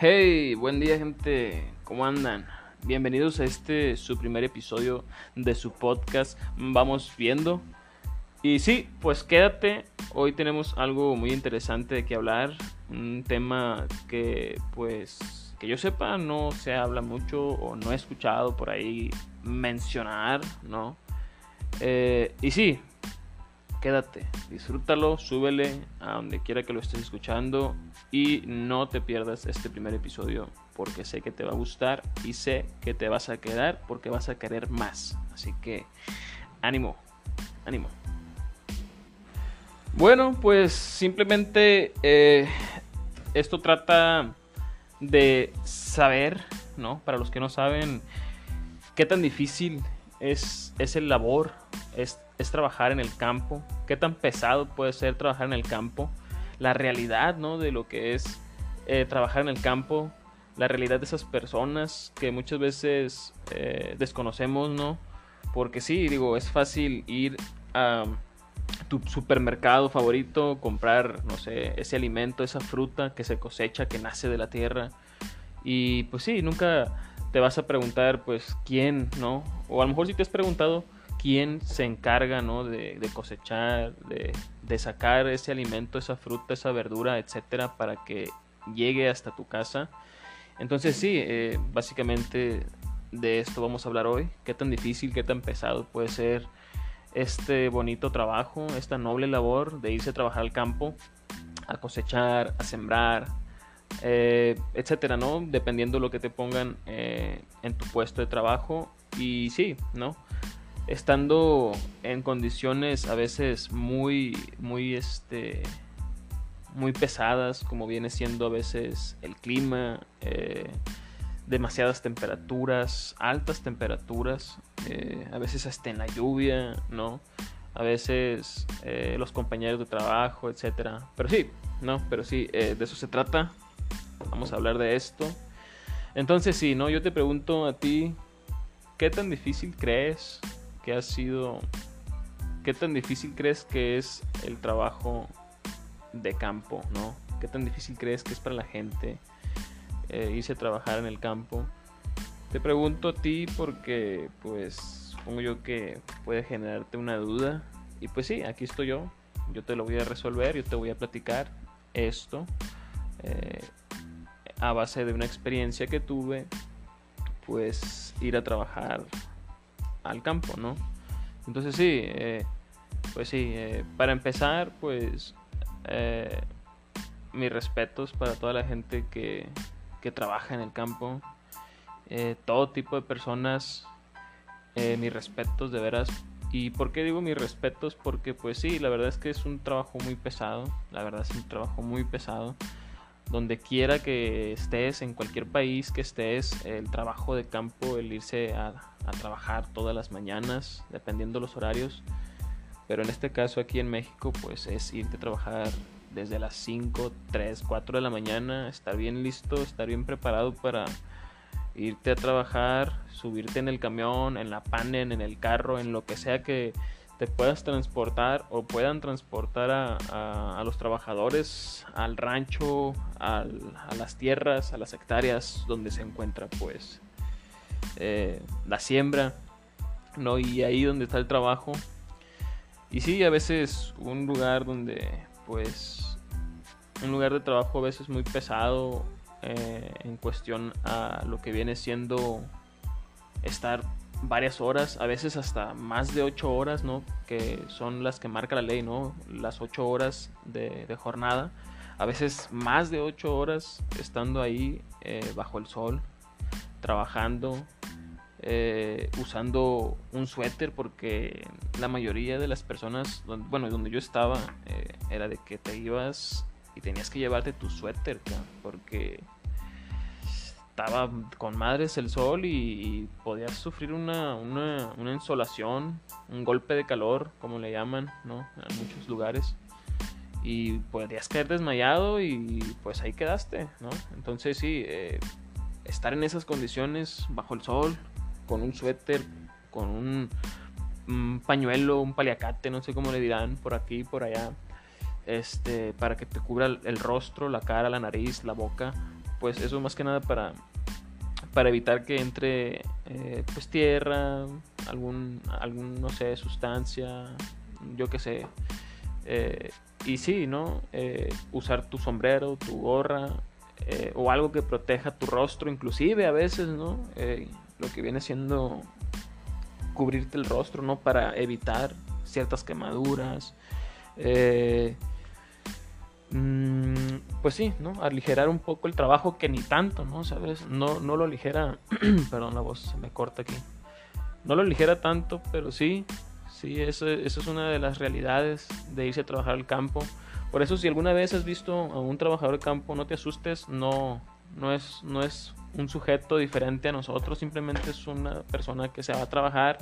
Hey, buen día gente, ¿cómo andan? Bienvenidos a este su primer episodio de su podcast Vamos viendo. Y sí, pues quédate, hoy tenemos algo muy interesante de que hablar, un tema que pues que yo sepa no se habla mucho o no he escuchado por ahí mencionar, ¿no? Eh, y sí, quédate, disfrútalo, súbele a donde quiera que lo estés escuchando y no te pierdas este primer episodio porque sé que te va a gustar y sé que te vas a quedar porque vas a querer más. Así que ánimo, ánimo. Bueno, pues simplemente eh, esto trata de saber, ¿no? Para los que no saben, qué tan difícil es, es el labor, es es trabajar en el campo, qué tan pesado puede ser trabajar en el campo, la realidad ¿no? de lo que es eh, trabajar en el campo, la realidad de esas personas que muchas veces eh, desconocemos, ¿no? Porque sí, digo, es fácil ir a tu supermercado favorito, comprar, no sé, ese alimento, esa fruta que se cosecha, que nace de la tierra. Y pues sí, nunca te vas a preguntar, pues, quién, ¿no? O a lo mejor si te has preguntado, quién se encarga ¿no? de, cosechar, de, sacar ese alimento, esa fruta, esa verdura, etcétera, para que llegue hasta tu casa. Entonces, sí, eh, básicamente de esto vamos a hablar hoy. Qué tan difícil, qué tan pesado puede ser este bonito trabajo, esta noble labor de irse a trabajar al campo, a cosechar, a sembrar, eh, etcétera, ¿no? Dependiendo lo que te pongan eh, en tu puesto de trabajo. Y sí, ¿no? Estando en condiciones a veces muy, muy, este, muy pesadas, como viene siendo a veces el clima, eh, demasiadas temperaturas, altas temperaturas, eh, a veces hasta en la lluvia, ¿no? A veces eh, los compañeros de trabajo, etcétera. Pero sí, ¿no? Pero sí, de eso se trata. Vamos a hablar de esto. Entonces sí, ¿no? Yo te pregunto a ti, ¿qué tan difícil crees ha sido, qué tan difícil crees que es el trabajo de campo, ¿no? ¿Qué tan difícil crees que es para la gente eh, irse a trabajar en el campo? Te pregunto a ti porque, pues, supongo yo que puede generarte una duda. Y pues sí, aquí estoy yo. Yo te lo voy a resolver, yo te voy a platicar esto eh, a base de una experiencia que tuve, pues ir a trabajar al campo, ¿no? Entonces sí, eh, pues sí, eh, para empezar, pues eh, mis respetos para toda la gente que, que trabaja en el campo, todo tipo de personas, mis respetos de veras. ¿Y por qué digo mis respetos? Porque pues sí, la verdad es que es un trabajo muy pesado, la verdad es un trabajo muy pesado donde quiera que estés, en cualquier país que estés, el trabajo de campo, el irse a, trabajar todas las mañanas, dependiendo los horarios. Pero en este caso aquí en México, pues es irte a trabajar desde las 5, 3, 4 de la mañana, estar bien listo, estar bien preparado para irte a trabajar, subirte en el camión, en la panen, en el carro, en lo que sea que te puedas transportar o puedan transportar a, los trabajadores al rancho, a las tierras, a las hectáreas donde se encuentra pues eh, la siembra, ¿no? Y ahí donde está el trabajo. Y sí, a veces un lugar donde pues un lugar de trabajo a veces muy pesado eh, en cuestión a lo que viene siendo estar varias horas, a veces hasta más de ocho horas, ¿no? Que son las que marca la ley, ¿no? Las ocho horas de, jornada. A veces más de ocho horas estando ahí eh, bajo el sol, trabajando, eh, usando un suéter, porque la mayoría de las personas, bueno, donde yo estaba, eh, era de que te ibas y tenías que llevarte tu suéter, porque estaba con madres el sol y, podías sufrir una, una, insolación, un golpe de calor, como le llaman, ¿no? En muchos lugares. Y podías caer desmayado y pues ahí quedaste, ¿no? Entonces sí, eh, estar en esas condiciones, bajo el sol, con un suéter, con un, un, pañuelo, un paliacate, no sé cómo le dirán, por aquí, por allá, este, para que te cubra el rostro, la cara, la nariz, la boca, pues eso más que nada para, para evitar que entre eh, pues tierra, algún, algún, no sé, sustancia, yo qué sé. Eh, y sí, ¿no? Eh, usar tu sombrero, tu gorra, o algo que proteja tu rostro, inclusive a veces, ¿no? lo que viene siendo cubrirte el rostro, ¿no? Para evitar ciertas quemaduras. Pues sí, ¿no? Aligerar un poco el trabajo que ni tanto, ¿no? ¿Sabes? No, no lo aligera, perdón, la voz se me corta aquí. No lo aligera tanto, pero sí, sí, eso, eso es una de las realidades de irse a trabajar al campo. Por eso si alguna vez has visto a un trabajador de campo, no te asustes, no, no, es, no es un sujeto diferente a nosotros, simplemente es una persona que se va a trabajar,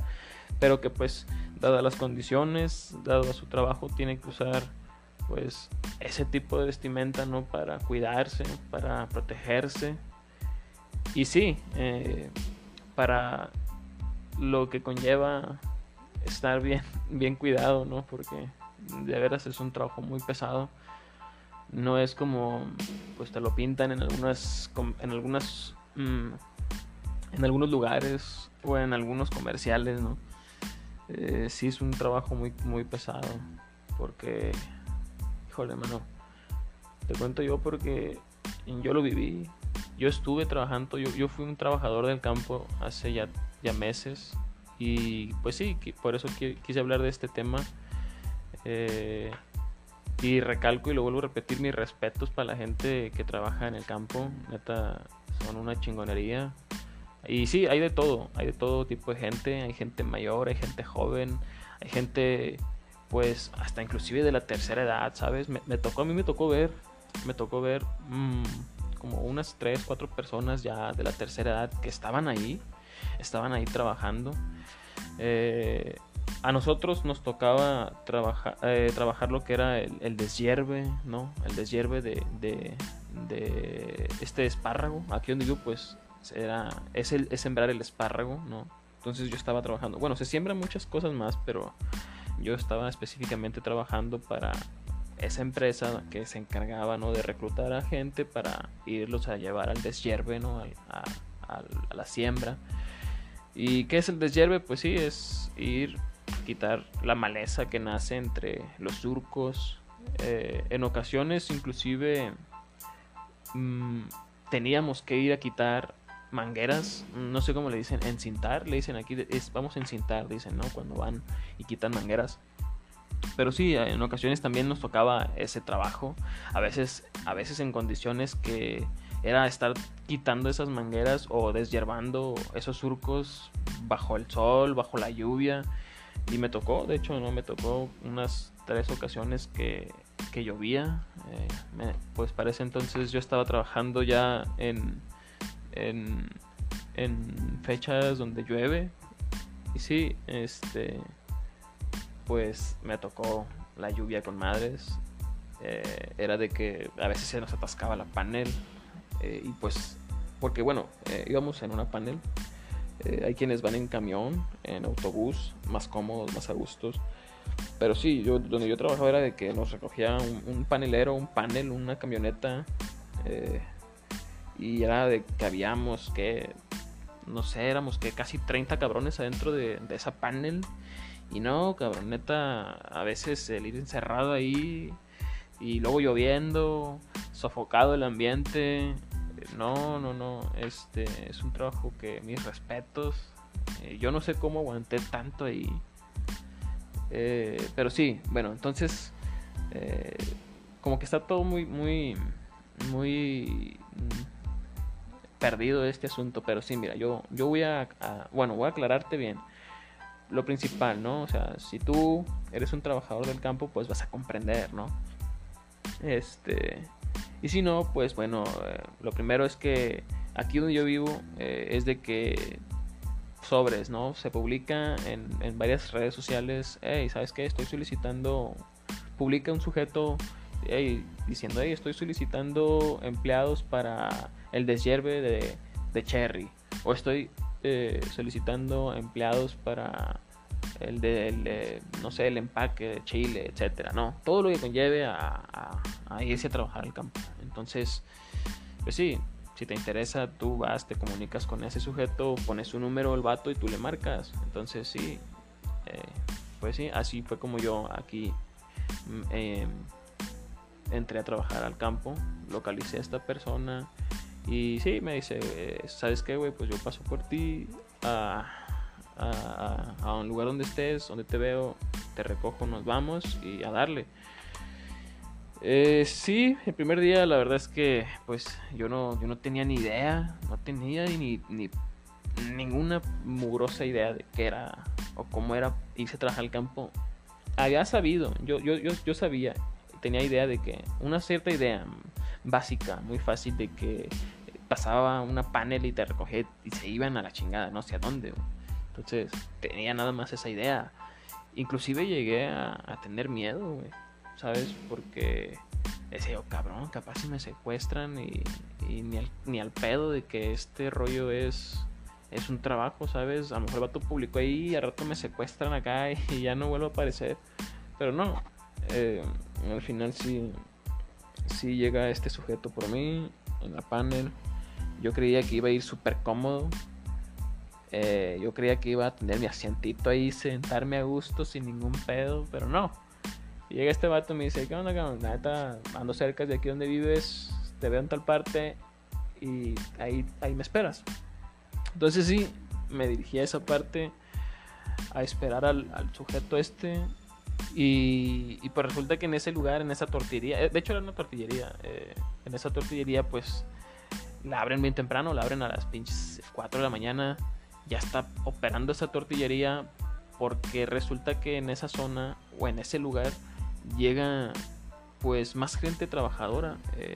pero que pues, dadas las condiciones, dado a su trabajo, tiene que usar pues ese tipo de vestimenta, ¿no? Para cuidarse, para protegerse. Y sí, eh, para lo que conlleva estar bien, bien cuidado, ¿no? Porque de veras es un trabajo muy pesado. No es como, pues te lo pintan en algunas, en algunas, mm, en algunos lugares o en algunos comerciales, ¿no? Eh, sí es un trabajo muy, muy pesado porque híjole. Te cuento yo porque yo lo viví. Yo estuve trabajando, yo, yo fui un trabajador del campo hace ya, ya meses. Y pues sí, por eso quise hablar de este tema. Eh, y recalco y lo vuelvo a repetir mis respetos para la gente que trabaja en el campo. Neta, son una chingonería. Y sí, hay de todo, hay de todo tipo de gente. Hay gente mayor, hay gente joven, hay gente pues hasta inclusive de la tercera edad, ¿sabes? Me, tocó, a mí me tocó ver, me tocó ver mm, como unas tres, cuatro personas ya de la tercera edad que estaban ahí, estaban ahí trabajando. Eh, a nosotros nos tocaba trabajar, eh, trabajar lo que era el, el, deshierve, ¿no? El deshierve de, de, este espárrago. Aquí donde vivo, pues, era, es, el, es sembrar el espárrago, ¿no? Entonces yo estaba trabajando. Bueno, se siembran muchas cosas más, pero yo estaba específicamente trabajando para esa empresa que se encargaba ¿no? de reclutar a gente para irlos a llevar al deshierve, ¿no? a, la siembra. ¿Y qué es el deshierve? Pues sí, es ir, quitar la maleza que nace entre los surcos. Eh, en ocasiones inclusive mm, teníamos que ir a quitar mangueras, no sé cómo le dicen, encintar, le dicen aquí, vamos a encintar, dicen, ¿no? Cuando van y quitan mangueras. Pero sí, en ocasiones también nos tocaba ese trabajo, a veces, a veces en condiciones que era estar quitando esas mangueras o deshiervando esos surcos bajo el sol, bajo la lluvia. Y me tocó, de hecho, no me tocó unas tres ocasiones que, que llovía. Eh, pues para ese entonces yo estaba trabajando ya en, en, fechas donde llueve. Y sí, este, pues me tocó la lluvia con madres. Eh, era de que a veces se nos atascaba la panel. Eh, y pues, porque bueno, eh, íbamos en una panel. hay quienes van en camión, en autobús, más cómodos, más a gustos. Pero sí, yo, donde yo trabajaba era de que nos recogía un, un panelero, un panel, una camioneta y era de que habíamos que, no sé, éramos que casi 30 cabrones adentro de, esa panel. Y no, cabroneta, a veces el ir encerrado ahí y luego lloviendo, sofocado el ambiente. No, no, no, este es un trabajo que mis respetos. Eh, yo no sé cómo aguanté tanto ahí. Eh, pero sí, bueno, entonces eh, como que está todo muy, muy, muy perdido este asunto, pero sí, mira, yo, yo voy a, bueno, voy a aclararte bien lo principal, ¿no? O sea, si tú eres un trabajador del campo, pues vas a comprender, ¿no? Este, y si no, pues bueno, eh, lo primero es que aquí donde yo vivo eh, es de que sobres, ¿no? Se publica en, en varias redes sociales, hey, ¿sabes qué? Estoy solicitando, publica un sujeto diciendo, hey, estoy solicitando empleados para el deshierve de, de cherry. O estoy eh, solicitando empleados para el de, no sé, el empaque de chile, etcétera, ¿no? Todo lo que conlleve a, a, irse a trabajar al campo. Entonces, pues sí, si te interesa, tú vas, te comunicas con ese sujeto, pones su número, el vato y tú le marcas. Entonces sí, eh, pues sí, así fue como yo aquí mm, em, entré a trabajar al campo, localicé a esta persona y sí, me dice, ¿sabes qué, güey? Pues yo paso por ti a, a, un lugar donde estés, donde te veo, te recojo, nos vamos y a darle. Eh, sí, el primer día la verdad es que pues yo no, yo no tenía ni idea, no tenía ni, ni ninguna mugrosa idea de qué era o cómo era irse a trabajar al campo. Había sabido, yo, yo, yo, yo sabía, tenía idea de que, una cierta idea básica, muy fácil de que pasaba una panel y te recogía y se iban a la chingada, no sé a dónde. Entonces tenía nada más esa idea. Inclusive llegué a, a tener miedo, güey ¿sabes? Porque decía, oh, cabrón, capaz si me secuestran y, ni, al, ni, al, pedo de que este rollo es, es un trabajo, ¿sabes? A lo mejor el vato publicó ahí y al rato me secuestran acá y ya no vuelvo a aparecer. Pero no, eh, al final sí, sí llega este sujeto por mí en la panel. Yo creía que iba a ir súper cómodo. Eh, yo creía que iba a tener mi asientito ahí, sentarme a gusto sin ningún pedo, pero no llega este vato y me dice, ¿qué onda, cabrón? Neta, ando cerca de aquí donde vives, te veo en tal parte y ahí, ahí me esperas. Entonces sí, me dirigí a esa parte a esperar al, sujeto este y, y, pues resulta que en ese lugar, en esa tortillería, eh, de hecho era una tortillería, eh, en esa tortillería pues la abren bien temprano, la abren a las pinches 4 de la mañana, ya está operando esa tortillería porque resulta que en esa zona o en ese lugar llega pues más gente trabajadora eh,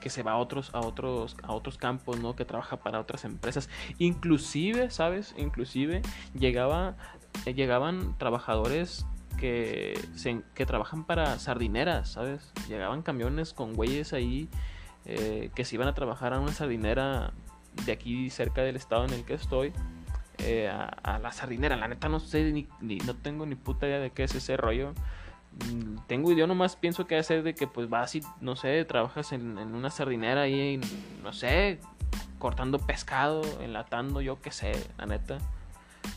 que se va a otros a otros a otros campos no que trabaja para otras empresas. Inclusive sabes inclusive llegaba eh, llegaban trabajadores que se, que trabajan para sardineras sabes llegaban camiones con güeyes ahí eh, que se iban a trabajar a una sardinera de aquí cerca del estado en el que estoy a, la sardinera la neta no sé ni, no tengo ni puta idea de qué es ese rollo Mm, tengo yo nomás pienso que hacer de que pues vas y no sé, trabajas en, una sardinera ahí, no sé, cortando pescado, enlatando, yo qué sé, la neta.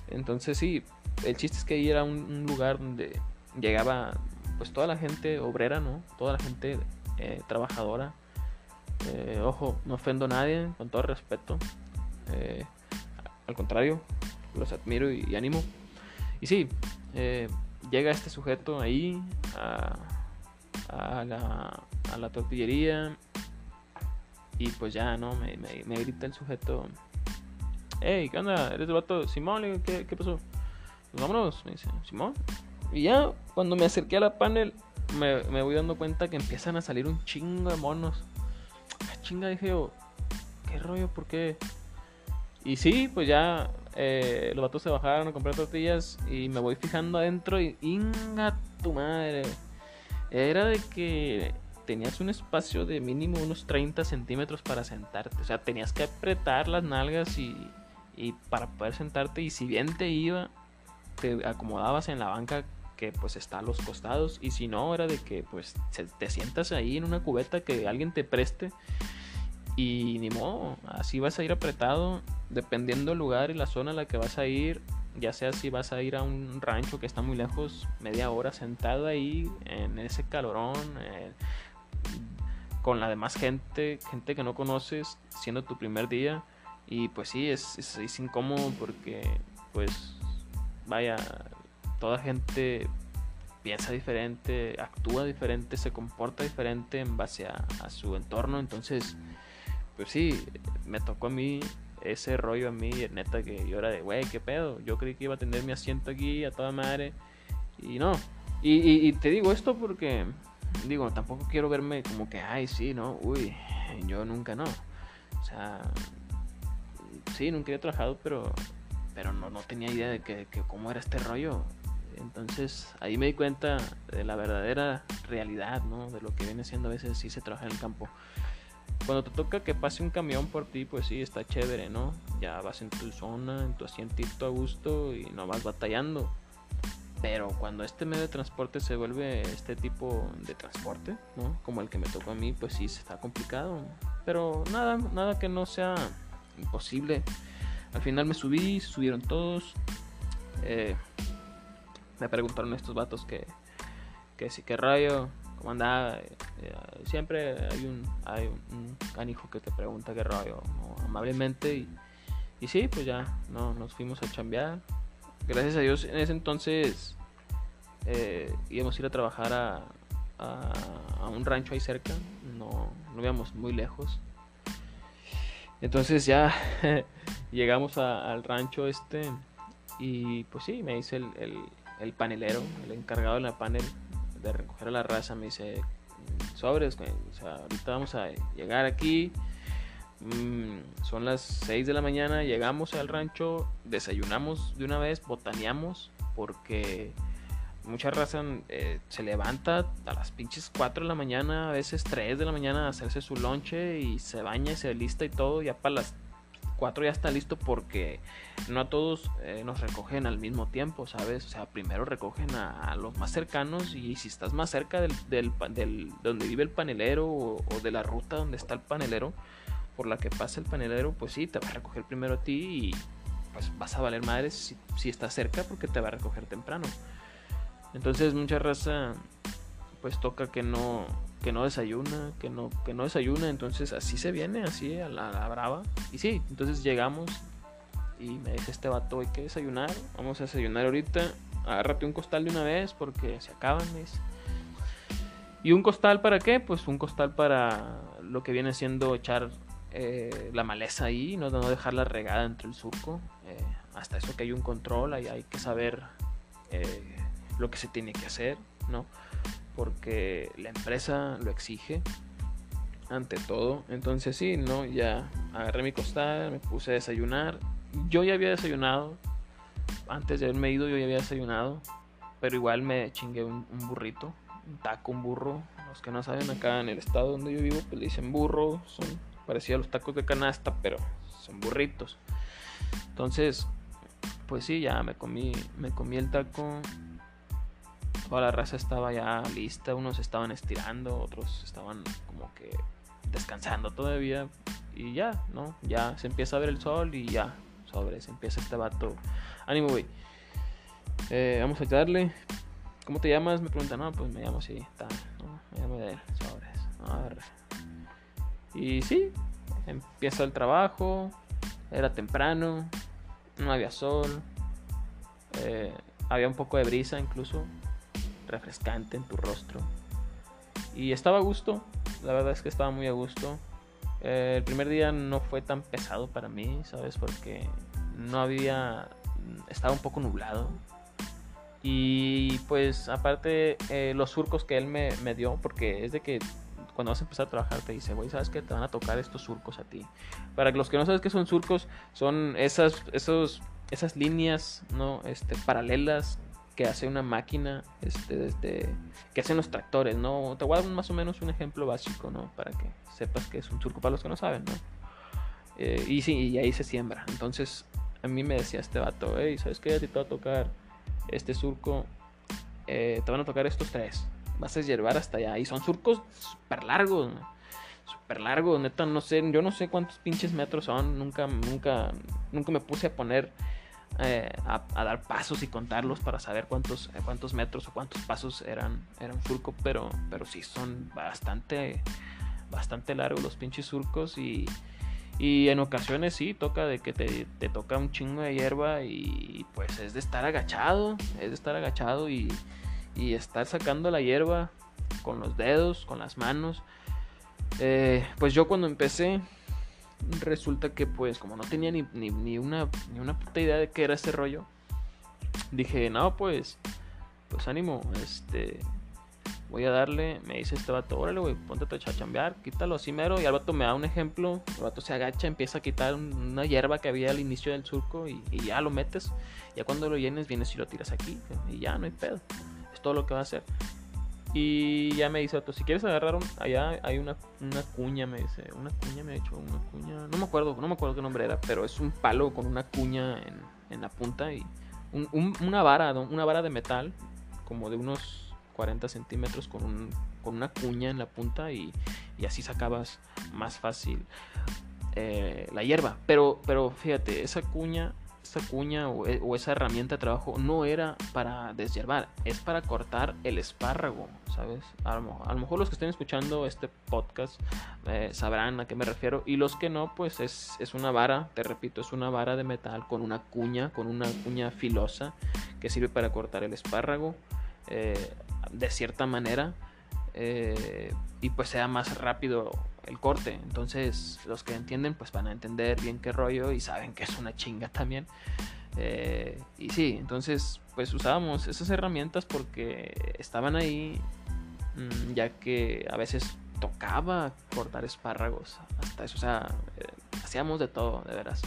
Entonces sí, el chiste es que ahí era un, lugar donde llegaba pues toda la gente obrera, ¿no? Toda la gente eh, trabajadora. Eh, ojo, no ofendo a nadie, con todo respeto. Eh, al contrario, los admiro y, y animo. Y sí, llega este sujeto ahí a, a, la, a la tortillería y pues ya, ¿no? Me, me, grita el sujeto, hey, ¿qué onda? ¿Eres el vato? Simón, ¿qué, qué pasó? Pues vámonos, me dice, Simón. Y ya, cuando me acerqué a la panel, me, me voy dando cuenta que empiezan a salir un chingo de monos. Ah, chinga, dije yo, ¿qué rollo? ¿Por qué? Y sí, pues ya eh, los vatos se bajaron a comprar tortillas y me voy fijando adentro y inga tu madre. Era de que tenías un espacio de mínimo unos 30 centímetros para sentarte. O sea, tenías que apretar las nalgas y, y para poder sentarte. Y si bien te iba, te acomodabas en la banca que pues está a los costados. Y si no, era de que pues te sientas ahí en una cubeta que alguien te preste y ni modo, así vas a ir apretado, dependiendo del lugar y la zona a la que vas a ir, ya sea si vas a ir a un rancho que está muy lejos, media hora sentado ahí en ese calorón, eh, con la demás gente, gente que no conoces, siendo tu primer día. Y pues sí, es, es, incómodo porque, pues, vaya, toda gente piensa diferente, actúa diferente, se comporta diferente en base a, su entorno. Entonces, pues sí, me tocó a mí ese rollo a mí, neta, que yo era de, güey, qué pedo. Yo creí que iba a tener mi asiento aquí a toda madre. Y no. Y, te digo esto porque, digo, tampoco quiero verme como que, ay, sí, ¿no? Uy, yo nunca no. O sea, sí, nunca había trabajado, pero, pero no, no tenía idea de que, que cómo era este rollo. Entonces ahí me di cuenta de la verdadera realidad, ¿no? De lo que viene siendo a veces sí se trabaja en el campo cuando te toca que pase un camión por ti, pues sí, está chévere, ¿no? Ya vas en tu zona, en tu asientito a gusto y no vas batallando. Pero cuando este medio de transporte se vuelve este tipo de transporte, ¿no? Como el que me tocó a mí, pues sí, está complicado. Pero nada, nada que no sea imposible. Al final me subí, subieron todos. Eh, me preguntaron estos vatos que, que sí, que rayo, cómo andaba. Eh, siempre hay un, hay un, canijo que te pregunta qué rayo, amablemente. Y, y sí, pues ya, no, nos fuimos a chambear. Gracias a Dios, en ese entonces eh, íbamos a ir a trabajar a, a, un rancho ahí cerca. No, no íbamos muy lejos. Entonces ya llegamos al rancho este y pues sí, me dice el, panelero, el encargado de la panel de recoger a la raza, me dice, sobres, ahorita vamos a llegar aquí, mm, son las 6 de la mañana, llegamos al rancho, desayunamos de una vez, botaneamos, porque mucha raza eh, se levanta a las pinches 4 de la mañana, a veces 3 de la mañana a hacerse su lonche y se baña y se lista y todo, ya para las 4 ya está listo porque no a todos eh, nos recogen al mismo tiempo, ¿sabes? O sea, primero recogen a, los más cercanos y si estás más cerca del, del, del donde vive el panelero o, de la ruta donde está el panelero, por la que pasa el panelero, pues sí, te va a recoger primero a ti y pues vas a valer madres si, si estás cerca porque te va a recoger temprano. Entonces mucha raza pues toca que no que no desayuna, que no que no desayuna, entonces así se viene, así a la, brava. Y sí, entonces llegamos y me dice este vato, hay que desayunar, vamos a desayunar ahorita, agárrate un costal de una vez porque se acaban, ¿Y un costal para qué? Pues un costal para lo que viene siendo echar eh, la maleza ahí, no, no dejarla regada entre el surco. Eh, hasta eso que hay un control, ahí hay que saber eh, lo que se tiene que hacer, ¿no? Porque la empresa lo exige ante todo. Entonces sí, ¿no? Ya agarré mi costal, me puse a desayunar. Yo ya había desayunado. Antes de haberme ido yo ya había desayunado. Pero igual me chingué un, burrito. Un taco, un burro. Los que no saben acá en el estado donde yo vivo, pues le dicen burro. Son parecidos a los tacos de canasta, pero son burritos. Entonces, pues sí, ya me comí, me comí el taco toda la raza estaba ya lista, unos estaban estirando, otros estaban como que descansando todavía y ya, ¿no? Ya se empieza a ver el sol y ya, sobre, se empieza este vato. Ánimo, güey. Eh, vamos a darle. ¿Cómo te llamas? Me preguntan, no, pues me llamo así, está, ¿no? Me llamo de sobres. A ver. Y sí, empieza el trabajo, era temprano, no había sol, eh, había un poco de brisa incluso, refrescante en tu rostro. Y estaba a gusto, la verdad es que estaba muy a gusto. Eh, el primer día no fue tan pesado para mí, ¿sabes? Porque no había... estaba un poco nublado. Y pues aparte eh, los surcos que él me, me, dio, porque es de que cuando vas a empezar a trabajar te dice, güey, ¿sabes que Te van a tocar estos surcos a ti. Para los que no sabes qué son surcos, son esas, esos, esas líneas ¿no? este, paralelas que hace una máquina, este, desde, que hacen los tractores, ¿no? Te voy a dar más o menos un ejemplo básico, ¿no? Para que sepas que es un surco para los que no saben, ¿no? Eh, y sí, y ahí se siembra. Entonces, a mí me decía este vato, hey, ¿sabes qué? Te va a tocar este surco, eh, te van a tocar estos tres. Vas a llevar hasta allá. Y son surcos súper largos, ¿no? Súper largos, neta, no sé, yo no sé cuántos pinches metros son. Nunca, nunca, nunca me puse a poner eh, a, dar pasos y contarlos para saber cuántos, eh, cuántos metros o cuántos pasos eran, eran surco, pero, pero sí son bastante, bastante largos los pinches surcos y, y en ocasiones sí toca de que te, te, toca un chingo de hierba y pues es de estar agachado, es de estar agachado y, y estar sacando la hierba con los dedos, con las manos. Eh, pues yo cuando empecé resulta que pues como no tenía ni, ni, una, ni una puta idea de qué era ese rollo, dije, no, pues, pues ánimo, este, voy a darle, me dice este vato, órale, güey, ponte a chambear, quítalo así mero, y al vato me da un ejemplo, el vato se agacha, empieza a quitar una hierba que había al inicio del surco y, y ya lo metes, ya cuando lo llenes vienes y lo tiras aquí, y ya no hay pedo, es todo lo que va a hacer. Y ya me dice, si quieres agarrar allá hay una, una, cuña, me dice, una cuña me ha hecho, una cuña, no me acuerdo, no me acuerdo qué nombre era, pero es un palo con una cuña en, en la punta y una vara, una vara de metal, como de unos 40 centímetros con, un, con una cuña en la punta y, y así sacabas más fácil eh, la hierba. Pero, pero fíjate, esa cuña esa cuña e, o, esa herramienta de trabajo no era para deshiervar, es para cortar el espárrago, ¿sabes? A lo, mejor los que estén escuchando este podcast eh, sabrán a qué me refiero y los que no, pues es, es, una vara, te repito, es una vara de metal con una cuña, con una cuña filosa que sirve para cortar el espárrago eh, de cierta manera eh, y pues sea más rápido el corte. Entonces, los que entienden, pues van a entender bien qué rollo y saben que es una chinga también. Eh, y sí, entonces, pues usábamos esas herramientas porque estaban ahí, mm, ya que a veces tocaba cortar espárragos. Hasta eso, o sea, eh, hacíamos de todo, de veras.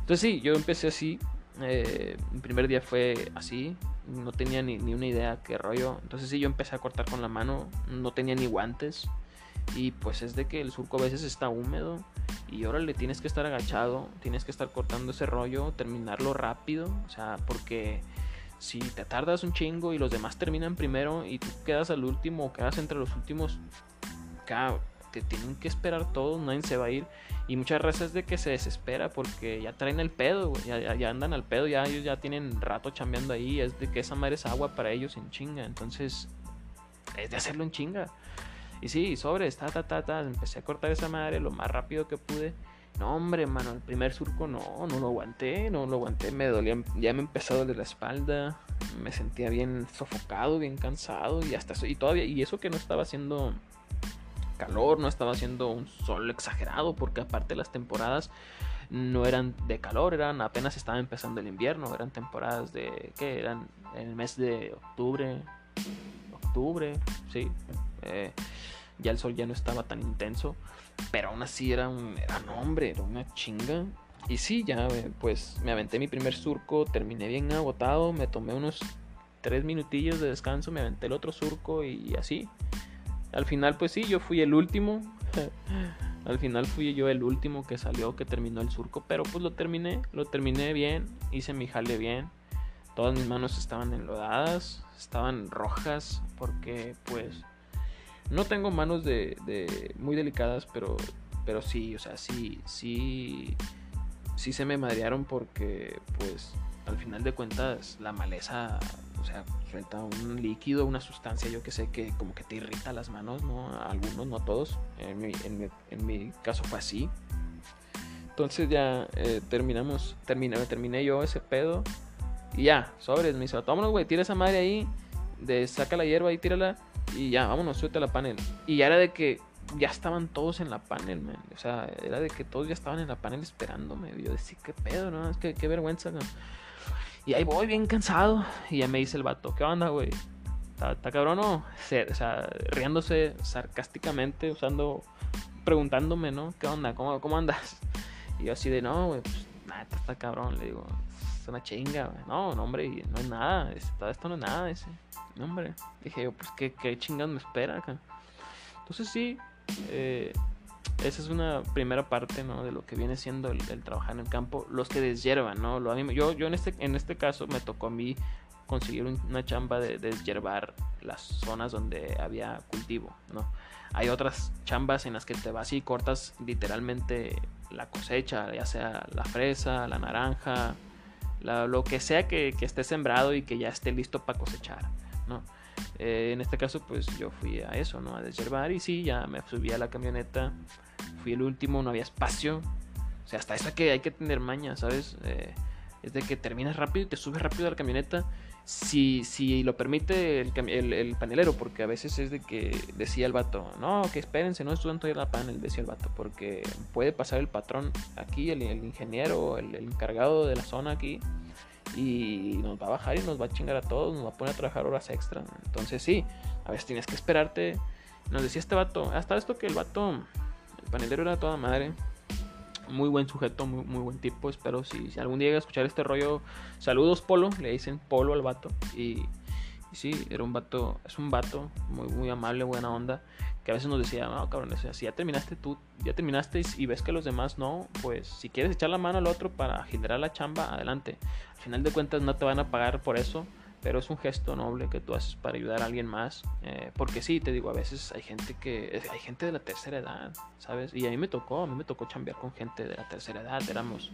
Entonces, sí, yo empecé así. Eh, mi primer día fue así, no tenía ni, ni una idea qué rollo. Entonces, sí, yo empecé a cortar con la mano, no tenía ni guantes. Y pues es de que el surco a veces está húmedo y ahora le tienes que estar agachado, tienes que estar cortando ese rollo, terminarlo rápido, o sea, porque si te tardas un chingo y los demás terminan primero y tú quedas al último, quedas entre los últimos, te tienen que esperar todos, nadie se va a ir. Y muchas veces de que se desespera porque ya traen el pedo, ya, ya, andan al pedo, ya ellos ya tienen rato chambeando ahí, es de que esa madre es agua para ellos en chinga, entonces es de hacerlo en chinga. Y sí, sobres, ta, ta, ta, ta. Empecé a cortar esa madre lo más rápido que pude. No, hombre, mano, el primer surco no, no lo aguanté, no lo aguanté, me dolía, ya me empezó a la espalda, me sentía bien sofocado, bien cansado y hasta y todavía, y eso que no estaba haciendo calor, no estaba haciendo un sol exagerado, porque aparte las temporadas no eran de calor, eran apenas estaba empezando el invierno, eran temporadas de, ¿qué? Eran en el mes de octubre, octubre, sí, eh, ya el sol ya no estaba tan intenso, pero aún así era un, era hombre, era una chinga. Y sí, ya eh, pues me aventé mi primer surco, terminé bien agotado, me tomé unos tres minutillos de descanso, me aventé el otro surco y así. Al final pues sí, yo fui el último. Al final fui yo el último que salió, que terminó el surco, pero pues lo terminé, lo terminé bien, hice mi jale bien. Todas mis manos estaban enlodadas, estaban rojas, porque pues no tengo manos de, muy delicadas, pero, pero sí, o sea, sí, sí, sí se me madrearon porque, pues, al final de cuentas, la maleza, o sea, suelta un líquido, una sustancia, yo que sé, que como que te irrita las manos, ¿no? A algunos, no a todos. En mi, en mi, en mi caso fue así. Entonces ya eh, terminamos, terminé, terminé yo ese pedo. Y ya, sobres, me dice, vámonos, güey, tira esa madre ahí, de, saca la hierba y tírala. Y ya, vámonos, suelta la panel. Y ya era de que ya estaban todos en la panel, man. O sea, era de que todos ya estaban en la panel esperándome. Y yo decía, qué pedo, ¿no? Es que qué vergüenza, Y ahí voy bien cansado. Y ya me dice el vato, ¿qué onda, güey? ¿Está, cabrón o? o sea, riéndose sarcásticamente, usando, preguntándome, ¿no? ¿Qué onda? ¿Cómo, cómo andas? Y yo así de, no, güey, pues nada, está cabrón. Le digo, es una chinga. No, no, hombre, no es nada. Esto no es nada, ese. No, hombre. Dije yo, pues qué, qué chingados me espera. Entonces sí, eh, esa es una primera parte, ¿no? De lo que viene siendo el, trabajar en el campo. Los que deshiervan, ¿no? Lo, yo yo en, este, en este caso me tocó a mí conseguir una chamba de, de deshiervar las zonas donde había cultivo, ¿no? Hay otras chambas en las que te vas y cortas literalmente la cosecha, ya sea la fresa, la naranja, lo que sea que, esté sembrado y que ya esté listo para cosechar, ¿no? Eh, en este caso, pues yo fui a eso, ¿no? A deservar y sí, ya me subí a la camioneta, fui el último, no había espacio, o sea, hasta esa que hay que tener maña, ¿sabes? Eh, es de que terminas rápido y te subes rápido a la camioneta si, si lo permite el, el, panelero, porque a veces es de que decía el vato, no, que espérense, no estudian todavía la panel, decía el vato, porque puede pasar el patrón aquí, el, ingeniero, el, encargado de la zona aquí, y nos va a bajar y nos va a chingar a todos, nos va a poner a trabajar horas extra. Entonces sí, a veces tienes que esperarte. Nos decía este vato, hasta esto que el vato, el panelero era toda madre, muy buen sujeto, muy, muy buen tipo. Espero si, algún día llega a escuchar este rollo. Saludos, Polo. Le dicen Polo al vato. Y, sí, era un vato, es un vato muy, muy amable, buena onda, que a veces nos decía, no, cabrón, si ya terminaste tú, ya terminaste y ves que los demás no, pues si quieres echar la mano al otro para generar la chamba, adelante. Al final de cuentas no te van a pagar por eso, pero es un gesto noble que tú haces para ayudar a alguien más. Eh, porque sí, te digo, a veces hay gente que, hay gente de la tercera edad, ¿sabes? Y a mí me tocó, a mí me tocó chambear con gente de la tercera edad, éramos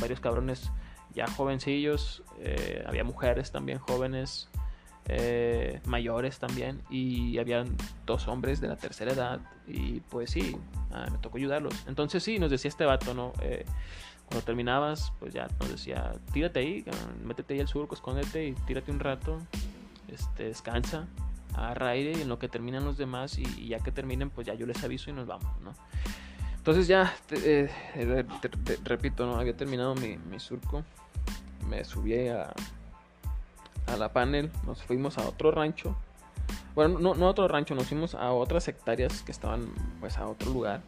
varios cabrones ya jovencillos, eh, había mujeres también jóvenes, eh, mayores también, y habían dos hombres de la tercera edad, y pues sí, ah, me tocó ayudarlos. Entonces sí, nos decía este vato, ¿no? Cuando terminabas, pues ya nos decía, tírate ahí, métete ahí al surco, escóndete y tírate un rato, este, descansa, agarra aire y en lo que terminan los demás y, ya que terminen, pues ya yo les aviso y nos vamos, ¿no? Entonces ya, repito, ¿no? Había terminado mi, mi surco me subí a, a la panel, nos fuimos a otro rancho. Bueno, no, no a otro rancho, nos fuimos a otras hectáreas que estaban pues a otro lugar.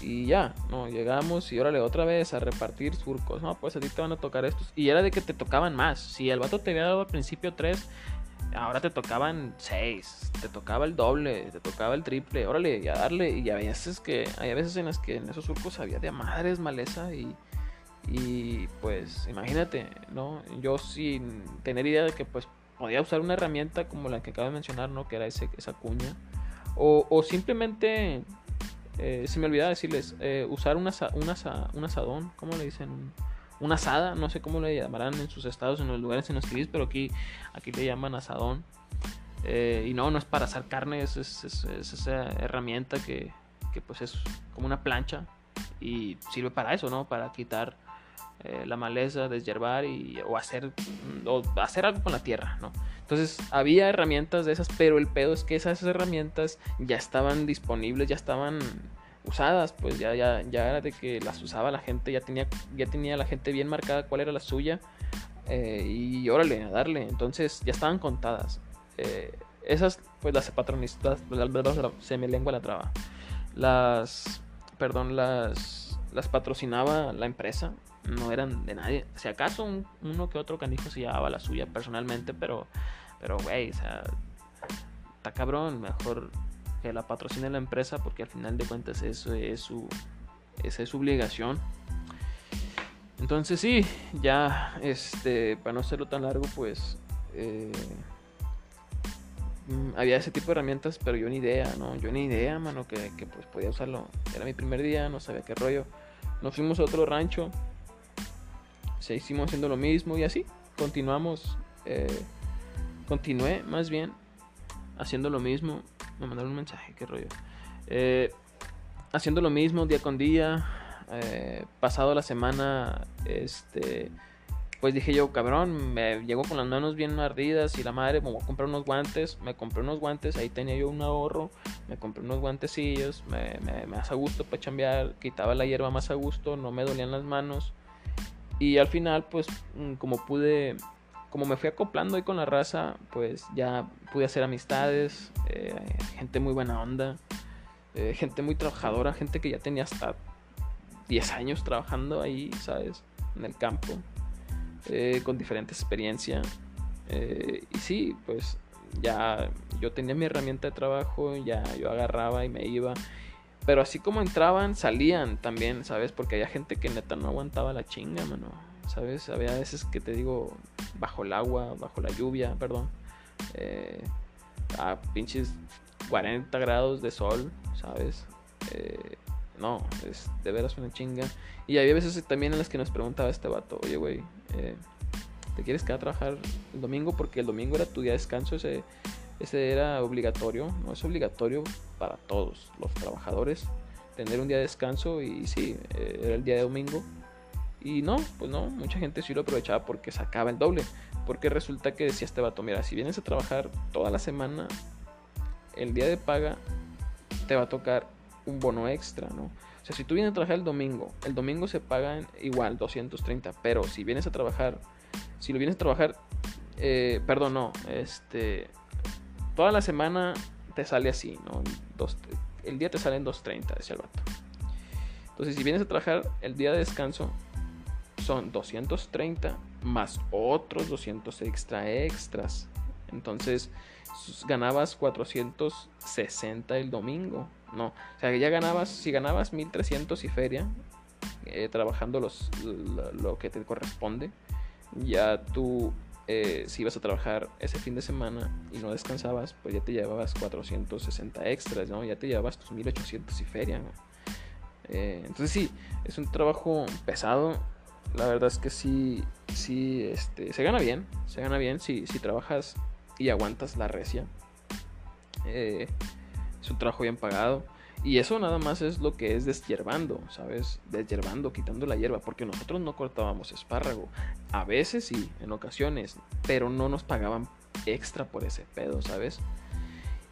Y ya, no, llegamos y órale otra vez a repartir surcos. No, pues a ti te van a tocar estos. Y era de que te tocaban más. Si el vato te había dado al principio tres, ahora te tocaban seis. Te tocaba el doble, te tocaba el triple. Órale, y a darle. Y a veces que, hay veces en las que en esos surcos había de madres maleza y y pues imagínate, ¿no? Yo sin tener idea de que pues podía usar una herramienta como la que acabo de mencionar, ¿no? Que era ese, esa cuña. O, simplemente, eh, se me olvidaba decirles, eh, usar una, una, un asadón, ¿cómo le dicen? Una asada, no sé cómo le llamarán en sus estados, en los lugares en los que pero aquí, aquí le llaman asadón. Eh, y no, no es para asar carne, es, es, es esa herramienta que, que pues es como una plancha y sirve para eso, ¿no? Para quitar eh, la maleza, deshiervar y, o, hacer, o hacer algo con la tierra, ¿no? Entonces había herramientas de esas, pero el pedo es que esas herramientas ya estaban disponibles, ya estaban usadas, pues ya, ya, ya era de que las usaba la gente, ya tenía, ya tenía la gente bien marcada cuál era la suya eh, y órale, a darle, entonces ya estaban contadas. Eh, esas, pues las patronistas, se me lengua la traba. Las, perdón, las, las patrocinaba la empresa, no eran de nadie. Si acaso uno que otro canijo se llevaba la suya personalmente, pero, pero, güey, o sea, está cabrón, mejor que la patrocine la empresa porque al final de cuentas eso es su, esa es su obligación. Entonces sí, ya, este, para no hacerlo tan largo, pues, eh, mm, había ese tipo de herramientas, pero yo ni idea, ¿no? Yo ni idea, mano, que, que pues podía usarlo. Era mi primer día, no sabía qué rollo. Nos fuimos a otro rancho se hicimos haciendo lo mismo y así continuamos. Eh, continué más bien haciendo lo mismo. Me mandaron un mensaje, qué rollo. Eh, haciendo lo mismo día con día. Eh, pasado la semana, este, pues dije yo, cabrón, me llegó con las manos bien ardidas y la madre, me voy a comprar unos guantes. Me compré unos guantes, ahí tenía yo un ahorro. Me compré unos guantecillos, me, me, me gusto para chambear. Quitaba la hierba más a gusto, no me dolían las manos. Y al final, pues, mm, como pude, como me fui acoplando ahí con la raza, pues ya pude hacer amistades, eh, gente muy buena onda, eh, gente muy trabajadora, gente que ya tenía hasta 10 años trabajando ahí, ¿sabes? En el campo, eh, con diferentes experiencias. y sí, pues ya yo tenía mi herramienta de trabajo, ya yo agarraba y me iba. Pero así como entraban, salían también, ¿sabes? Porque había gente que neta no aguantaba la chinga, mano. ¿Sabes? Había veces que te digo, bajo el agua, bajo la lluvia, perdón. Eh, a pinches 40 grados de sol, ¿sabes? Eh, no, es de veras una chinga. Y había veces también en las que nos preguntaba este vato, oye, güey, eh, ¿te quieres quedar a trabajar el domingo? Porque el domingo era tu día de descanso, ese ese era obligatorio, no es obligatorio para todos los trabajadores tener un día de descanso y sí, era el día de domingo. Y no, pues no, mucha gente sí lo aprovechaba porque sacaba el doble. Porque resulta que decía este vato, mira, si vienes a trabajar toda la semana, el día de paga te va a tocar un bono extra, ¿no? O sea, si tú vienes a trabajar el domingo, el domingo se pagan igual 230, pero si vienes a trabajar, si lo vienes a trabajar, eh, perdón, no, este, toda la semana te sale así, ¿no? el día te sale en 2.30, decía el vato. Entonces, si vienes a trabajar el día de descanso, son 230 más otros 200 extra extras Entonces ganabas 460 el domingo. No, o sea, ya ganabas, si ganabas 1300 y feria, eh, trabajando los, lo, que te corresponde, ya tú, eh, si ibas a trabajar ese fin de semana y no descansabas, pues ya te llevabas 460 extras, ¿no? Ya te llevabas tus 1800 y feria, eh, entonces sí, es un trabajo pesado. La verdad es que sí, sí, este, se gana bien, se gana bien si, si trabajas y aguantas la recia. es un trabajo bien pagado. Y eso nada más es lo que es deshierbando, ¿sabes? Deshierbando, quitando la hierba, porque nosotros no cortábamos espárrago. A veces sí, en ocasiones, pero no nos pagaban extra por ese pedo, ¿sabes?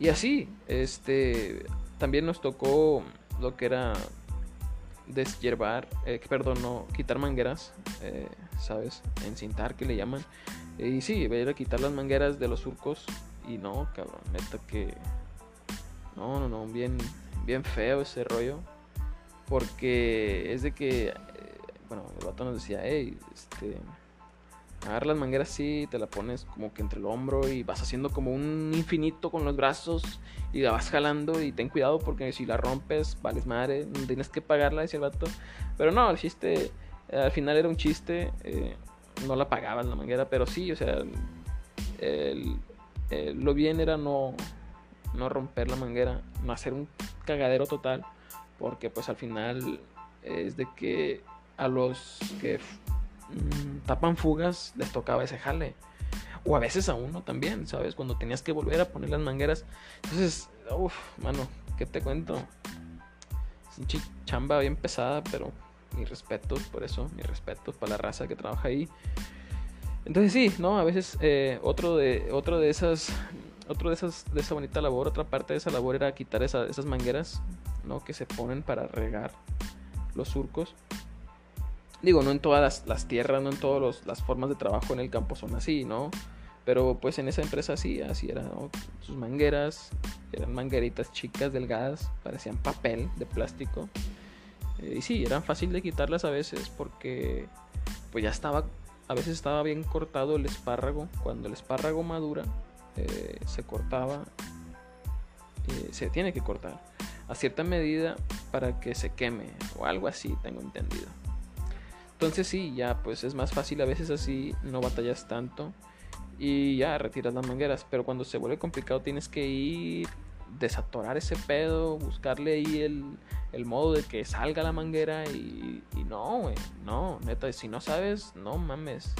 Y así, este, también nos tocó lo que era deshiervar, eh, perdón, no, quitar mangueras, eh, ¿sabes? Encintar, que le llaman. Y sí, ir a quitar las mangueras de los surcos. Y no, cabrón, neta que... No, no, no, bien, bien feo ese rollo. Porque es de que, eh, bueno, el vato nos decía, hey, este, agarra las mangueras así, te la pones como que entre el hombro y vas haciendo como un infinito con los brazos y la vas jalando y ten cuidado porque si la rompes, vales madre, tienes que pagarla, decía el vato. Pero no, el chiste, al final era un chiste, eh, no la pagabas la manguera, pero sí, o sea, lo bien era no, no romper la manguera, no hacer un cagadero total, porque pues al final es de que a los que mm, tapan fugas les tocaba ese jale. O a veces a uno también, ¿sabes? Cuando tenías que volver a poner las mangueras. Entonces, uff, mano, ¿qué te cuento? Es chamba bien pesada, pero mis respetos por eso, mis respetos para la raza que trabaja ahí. Entonces sí, ¿no? A veces eh, otro, de, otro de esas otro de esas de esa bonita labor, otra parte de esa labor era quitar esas mangueras, ¿no? Que se ponen para regar los surcos. Digo, no en todas las, tierras, no en todas las formas de trabajo en el campo son así, ¿no? Pero pues en esa empresa sí, así eran sus mangueras, eran mangueritas chicas, delgadas, parecían papel de plástico. Eh, y sí, eran fácil de quitarlas a veces porque pues ya estaba, a veces estaba bien cortado el espárrago. Cuando el espárrago madura, eh, se cortaba, eh, se tiene que cortar a cierta medida para que se queme o algo así, tengo entendido. Entonces sí, ya pues es más fácil a veces así, no batallas tanto y ya retiras las mangueras, pero cuando se vuelve complicado tienes que ir, desatorar ese pedo, buscarle ahí el, modo de que salga la manguera y, y no, no, neta, si no sabes, no mames.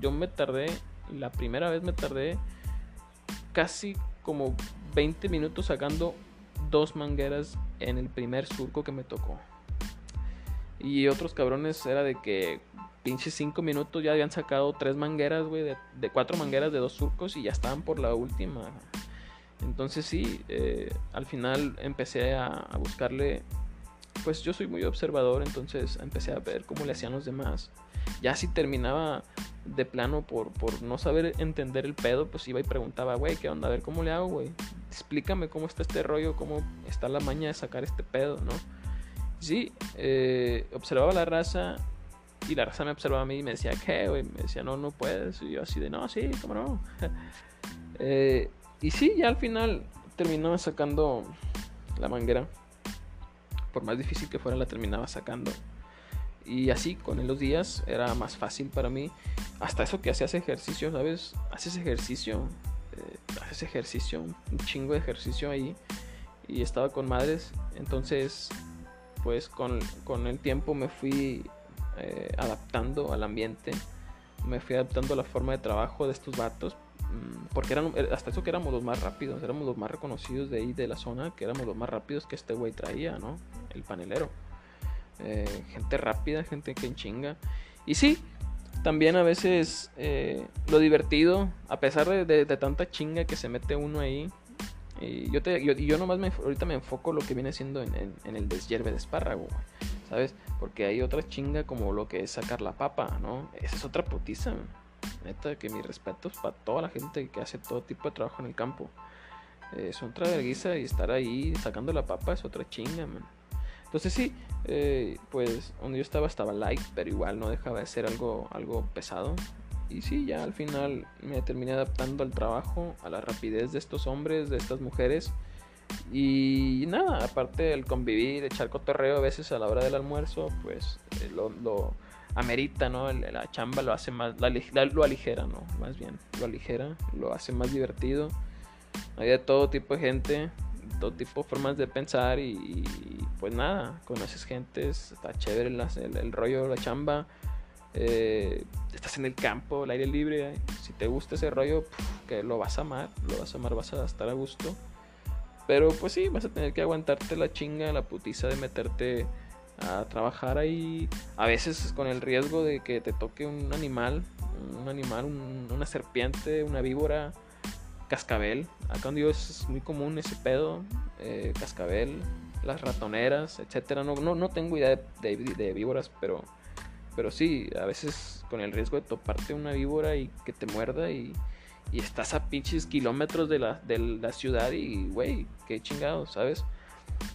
Yo me tardé, la primera vez me tardé casi como 20 minutos sacando dos mangueras en el primer surco que me tocó. Y otros cabrones era de que pinches 5 minutos ya habían sacado tres mangueras, güey, de, cuatro mangueras de dos surcos y ya estaban por la última. Entonces sí, eh, al final empecé a, a, buscarle, pues yo soy muy observador, entonces empecé a ver cómo le hacían los demás. Ya si terminaba de plano por, por no saber entender el pedo, pues iba y preguntaba, güey, ¿qué onda? A ver, ¿cómo le hago, güey? Explícame cómo está este rollo, cómo está la maña de sacar este pedo, ¿no? Sí, eh, observaba la raza y la raza me observaba a mí y me decía, ¿qué, güey? Me decía, no, no puedes. Y yo así de, no, sí, cómo no. Eh, y sí, ya al final terminaba sacando la manguera. Por más difícil que fuera, la terminaba sacando. Y así con los días era más fácil para mí. Hasta eso que hacías ejercicio, ¿sabes? Haces ejercicio, eh, haces ejercicio, un chingo de ejercicio ahí. Y estaba con madres. Entonces, pues con, con el tiempo me fui eh, adaptando al ambiente. Me fui adaptando a la forma de trabajo de estos vatos. Mm, porque eran, eh, hasta eso que éramos los más rápidos, éramos los más reconocidos de ahí de la zona, que éramos los más rápidos que este güey traía, ¿no? El panelero. Eh, gente rápida, gente que chinga. Y sí, también a veces lo divertido, a pesar de, tanta chinga que se mete uno ahí, y yo, te, yo, nomás me, ahorita me enfoco lo que viene siendo en, el deshierve de espárrago, ¿sabes? Porque hay otra chinga como lo que es sacar la papa, ¿no? Esa es otra putiza, neta, que mis respetos para toda la gente que hace todo tipo de trabajo en el campo. es otra vergüenza y estar ahí sacando la papa es otra chinga, man. Entonces sí, eh, pues donde yo estaba estaba light, pero igual no dejaba de ser algo, algo pesado. Y sí, ya al final me terminé adaptando al trabajo, a la rapidez de estos hombres, de estas mujeres. Y nada, aparte del convivir, echar cotorreo a veces a la hora del almuerzo, pues eh, lo, lo, amerita, ¿no? La chamba lo hace más, lo aligera, ¿no? Más bien, lo aligera, lo hace más divertido. Hay de todo tipo de gente, todo tipo de formas de pensar y, pues nada, conoces gente, está chévere el, el, rollo, la chamba. Eh, estás en el campo, el aire libre, si te gusta ese rollo, que lo vas a amar, lo vas a amar, vas a estar a gusto. Pero pues sí, vas a tener que aguantarte la chinga, la putiza de meterte a trabajar ahí, a veces con el riesgo de que te toque un animal, un animal, una serpiente, una víbora, cascabel. Acá donde es muy común ese pedo, eh, cascabel, las ratoneras, etcétera. No, no, no tengo idea de, víboras, pero, pero sí, a veces con el riesgo de toparte una víbora y que te muerda y, y estás a pinches kilómetros de la, de la ciudad y, güey, qué chingado, ¿sabes?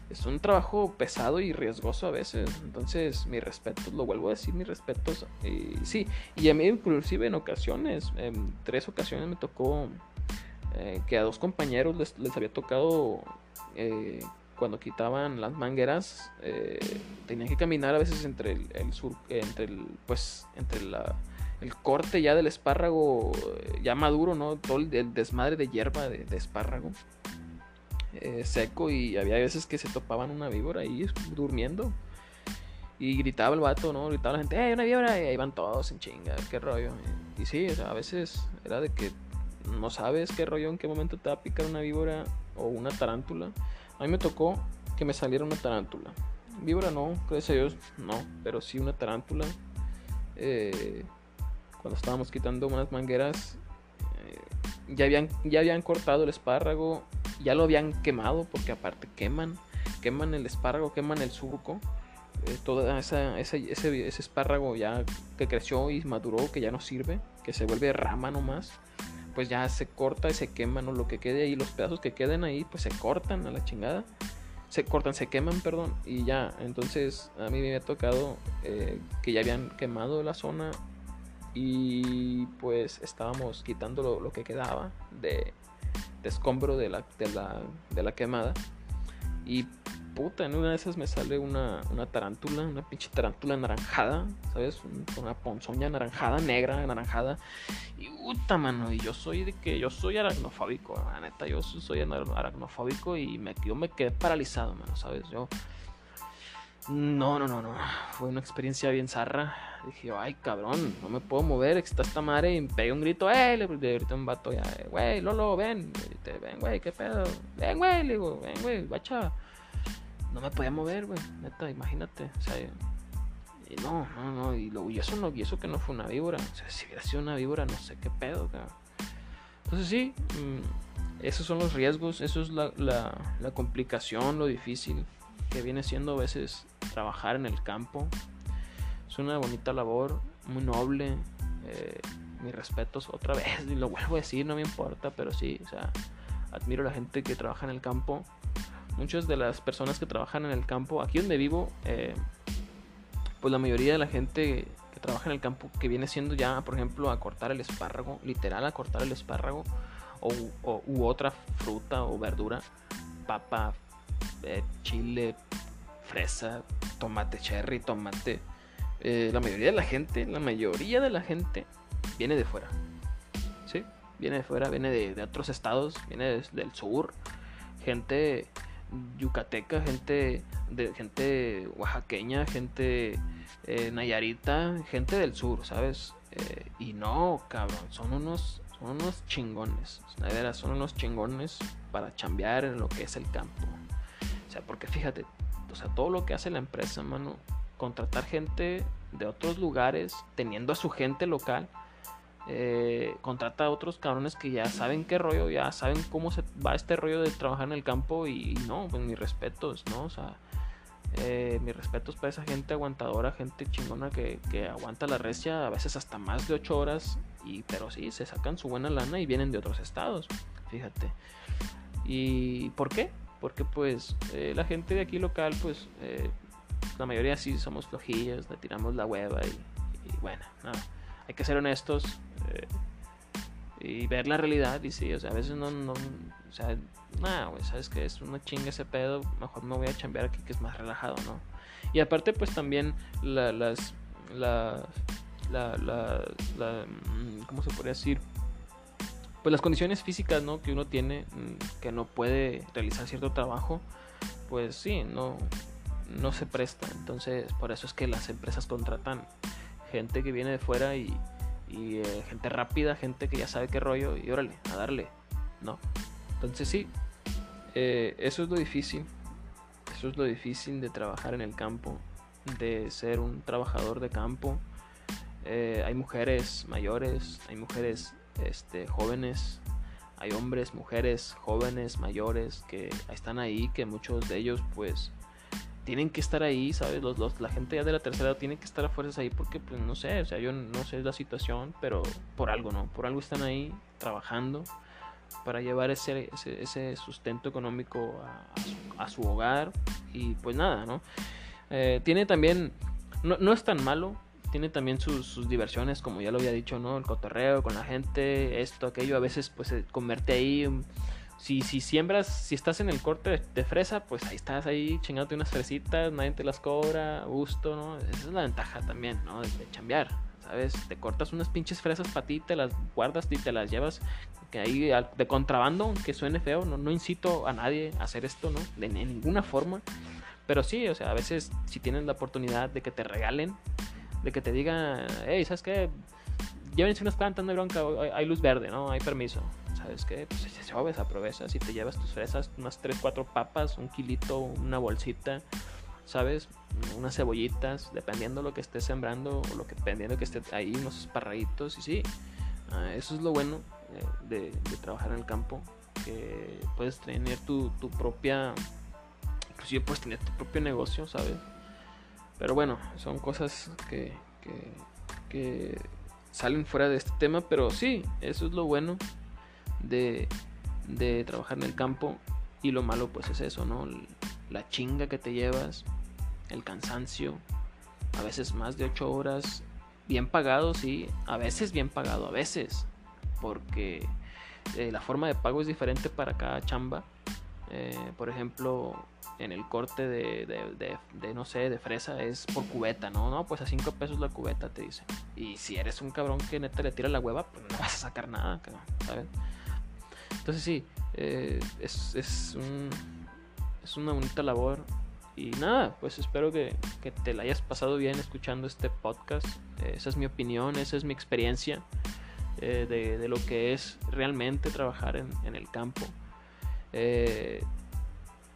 es un trabajo pesado y riesgoso a veces. Entonces, mi respeto, lo vuelvo a decir, mis respetos. Y sí, y a mí inclusive en ocasiones, en tres ocasiones me tocó eh, que a dos compañeros les, había tocado eh, cuando quitaban las mangueras, eh, tenían que caminar a veces entre el, sur, entre el, pues, entre el corte ya del espárrago ya maduro, ¿no? Todo el, desmadre de hierba de espárrago. Eh, seco y había veces que se topaban una víbora ahí durmiendo. Y gritaba el vato, ¿no? Gritaba la gente, ¡eh, una víbora! Y ahí van todos en chinga, qué rollo. Y sí, a veces era de que no sabes qué rollo, en qué momento te va a picar una víbora o una tarántula. A mí me tocó que me saliera una tarántula. Víbora no, gracias a Dios, no, pero sí una tarántula. Eh, cuando estábamos quitando unas mangueras, eh, ya, habían, ya habían cortado el espárrago ya lo habían quemado, porque aparte queman, queman el espárrago, queman el surco, eh, esa, ese, ese, espárrago ya que creció y maduró, que ya no sirve, que se vuelve rama nomás, pues ya se corta y se quema, ¿no? Lo que quede ahí, los pedazos que queden ahí, pues se cortan a la chingada. Se cortan, se queman, perdón, y ya. Entonces a mí me había tocado eh, que ya habían quemado la zona y pues estábamos quitando lo que quedaba de, escombro de la, de la, de la quemada. Y puta, en una de esas me sale una, una tarántula, una pinche tarántula anaranjada, ¿sabes? Una ponzoña anaranjada, negra, anaranjada. Y puta, mano, y yo soy de que yo soy aracnofóbico, neta, yo soy aracnofóbico y me, yo me quedé paralizado, mano, ¿sabes? Yo no, no, no, no. Fue una experiencia bien zarra. Dije, ay, cabrón, no me puedo mover. Está esta madre y pega un grito. ¡Eh! Le grité un vato ya, güey, Lolo, ven. ven, güey, qué pedo. Ven, güey, le digo, ven, güey, bacha. No me podía mover, güey, neta, imagínate. O sea, no, no, no. Y, lo, y eso no, y eso que no fue una víbora. O sea, si hubiera sido una víbora, no sé qué pedo, cabrón. Entonces sí, mm, esos son los riesgos, eso es la, la, la complicación, lo difícil que viene siendo a veces trabajar en el campo. Es una bonita labor, muy noble. Eh, mis respetos otra vez, y lo vuelvo a decir, no me importa, pero sí, o sea, admiro a la gente que trabaja en el campo. Muchas de las personas que trabajan en el campo, aquí donde vivo, eh, pues la mayoría de la gente que trabaja en el campo, que viene siendo ya, por ejemplo, a cortar el espárrago, literal a cortar el espárrago, o, u otra fruta o verdura, papa, eh, chile, fresa, tomate cherry, tomate. Eh, la mayoría de la gente, la mayoría de la gente viene de fuera. ¿Sí? Viene de fuera, viene de, otros estados, viene del sur. Gente yucateca, gente de gente oaxaqueña, gente eh, nayarita, gente del sur, ¿sabes? Eh, y no, cabrón, son unos, son unos chingones. son unos chingones para chambear en lo que es el campo. O sea, porque fíjate, o sea, todo lo que hace la empresa, mano, contratar gente de otros lugares, teniendo a su gente local, eh, contrata a otros cabrones que ya saben qué rollo, ya saben cómo se va este rollo de trabajar en el campo y, no, pues mis respetos, ¿no? O sea, eh, mis respetos para esa gente aguantadora, gente chingona que, que, aguanta la recia a veces hasta más de 8 horas, y, pero sí, se sacan su buena lana y vienen de otros estados, fíjate. ¿Y por qué? porque pues eh, la gente de aquí local pues eh, la mayoría sí somos flojillos, le tiramos la hueva y, bueno, hay que ser honestos eh, y ver la realidad. Y sí, o sea, a veces no, no o sea, nada, güey, sabes que es una chinga ese pedo, mejor me voy a chambear aquí que es más relajado, ¿no? Y aparte, pues también la, las, la, la, la, mm, ¿cómo se podría decir? Pues las condiciones físicas, ¿no? Que uno tiene, mm, que no puede realizar cierto trabajo, pues sí, no, no se presta. Entonces, por eso es que las empresas contratan gente que viene de fuera y, eh, gente rápida, gente que ya sabe qué rollo y órale, a darle, ¿no? Entonces sí, eh, eso es lo difícil. Eso es lo difícil de trabajar en el campo, de ser un trabajador de campo. Eh, hay mujeres mayores, hay mujeres este, jóvenes, hay hombres, mujeres, jóvenes, mayores que están ahí, que muchos de ellos pues tienen que estar ahí, ¿sabes? Los, los, la gente ya de la tercera edad tiene que estar a fuerzas ahí porque, pues, no sé, o sea, yo no sé la situación, pero por algo, ¿no? Por algo están ahí trabajando para llevar ese, ese, sustento económico a, su, hogar y pues nada, ¿no? Eh, tiene también, no, no, es tan malo, tiene también sus, diversiones, como ya lo había dicho, ¿no? El cotorreo con la gente, esto, aquello, a veces pues se convierte ahí si, si siembras, si estás en el corte de, fresa, pues ahí estás ahí chingándote unas fresitas, nadie te las cobra, gusto, ¿no? Esa es la ventaja también, ¿no? De, chambear, ¿sabes? Te cortas unas pinches fresas para ti, te las guardas y te las llevas que ahí de contrabando, aunque suene feo, no, no incito a nadie a hacer esto, ¿no? De, ninguna forma. Pero sí, o sea, a veces si tienes la oportunidad de que te regalen, de que te digan, hey, ¿sabes qué? Llévense unas plantas, no hay bronca, hay luz verde, ¿no? Hay permiso ¿sabes qué? Pues si sobes, aprovechas y te llevas tus fresas, unas 3, 4 papas, un kilito, una bolsita, ¿sabes? Unas cebollitas, dependiendo lo que estés sembrando o lo que dependiendo que esté ahí, unos esparraguitos y sí, ah, eso es lo bueno eh, de, trabajar en el campo, que puedes tener tu, tu propia, inclusive puedes tener tu propio negocio, ¿sabes? Pero bueno, son cosas que, que, que salen fuera de este tema, pero sí, eso es lo bueno de, de trabajar en el campo y lo malo pues es eso, ¿no? La chinga que te llevas, el cansancio, a veces más de 8 horas, bien pagado, sí, a veces bien pagado, a veces, porque eh, la forma de pago es diferente para cada chamba. Eh, por ejemplo, en el corte de, de, no sé, de fresa es por cubeta, ¿no? No, pues a 5 pesos la cubeta te dice. Y si eres un cabrón que neta le tira la hueva, pues no vas a sacar nada, ¿sabes? Entonces sí, eh, es, es, una bonita labor. Y nada, pues espero que, te la hayas pasado bien escuchando este podcast. Eh, esa es mi opinión, esa es mi experiencia eh, de, lo que es realmente trabajar en, en el campo.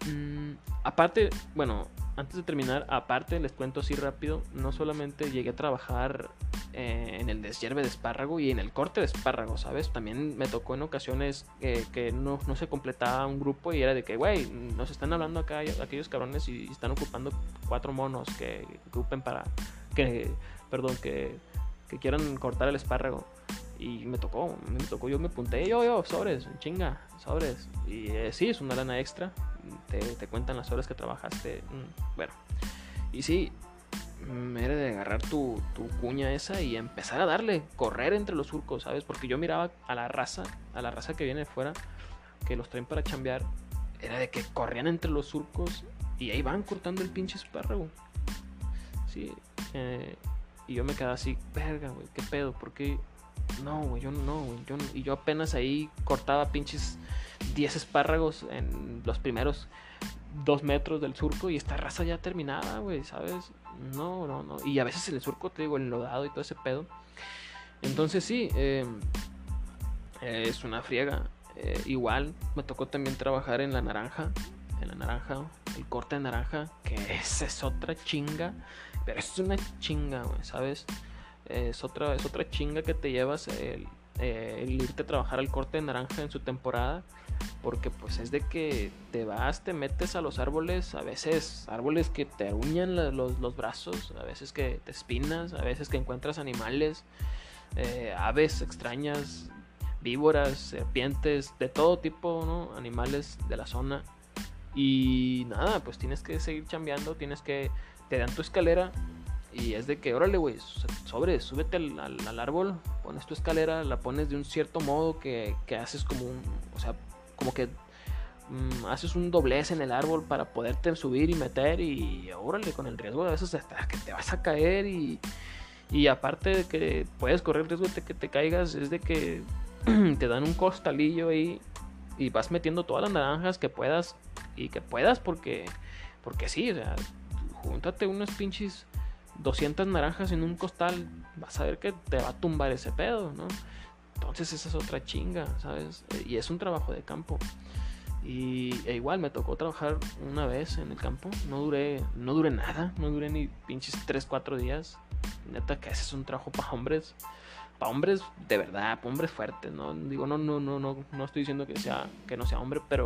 Mm, aparte, bueno, antes de terminar, aparte les cuento así rápido, no solamente llegué a trabajar eh, en el deshierve de espárrago y en el corte de espárrago, ¿sabes? También me tocó en ocasiones que no, se completaba un grupo y era de que, güey, nos están hablando acá aquellos cabrones y están ocupando cuatro monos que, ocupen para, que, perdón, que quieran cortar el espárrago. Y me tocó, me tocó, yo me apunté, yo, yo, sobres, chinga, sobres. Y eh, sí, es una lana extra, te, te, cuentan las horas que trabajaste. Mm, bueno, y sí, me era de agarrar tu, tu, cuña esa y empezar a darle, correr entre los surcos, ¿sabes? Porque yo miraba a la raza, a la raza que viene de fuera, que los traen para chambear, era de que corrían entre los surcos y ahí van cortando el pinche espárrago. Sí, eh, y yo me quedaba así, verga, güey, ¿qué pedo? ¿Por qué? No, güey, yo no, güey. Yo, y yo apenas ahí cortaba pinches 10 espárragos en los primeros 2 metros del surco y esta raza ya terminada, güey, ¿sabes? No, no, no. Y a veces en el surco, te digo, enlodado y todo ese pedo. Entonces sí, eh, es una friega. Eh, igual me tocó también trabajar en la naranja. En la naranja, el corte de naranja, que esa es otra chinga. Pero es una chinga, güey, ¿sabes? Es otra, es otra chinga que te llevas el, irte a trabajar al corte de naranja en su temporada. Porque pues es de que te vas, te metes a los árboles, a veces árboles que te uñan los, los brazos, a veces que te espinas, a veces que encuentras animales, eh, aves extrañas, víboras, serpientes, de todo tipo, ¿no? Animales de la zona. Y nada, pues tienes que seguir chambeando, tienes que, te dan tu escalera Y es de que, órale, güey, sobre, súbete al, árbol, pones tu escalera, la pones de un cierto modo que, que haces como un, o sea, como que mm, haces un doblez en el árbol para poderte subir y meter y órale, con el riesgo de veces hasta que te vas a caer y, y aparte de que puedes correr el riesgo de que te caigas, es de que te dan un costalillo ahí y vas metiendo todas las naranjas que puedas y que puedas porque, porque sí, o sea, júntate unos pinches 200 naranjas en un costal, vas a ver que te va a tumbar ese pedo, ¿no? Entonces esa es otra chinga, ¿sabes? Y es un trabajo de campo. Y e igual me tocó trabajar una vez en el campo. No duré, no duré nada, no duré ni pinches 3, 4 días. Neta que ese es un trabajo para hombres. Para hombres de verdad, para hombres fuertes, ¿no? Digo, no, no, no, no, no estoy diciendo que sea, que no sea hombre, pero.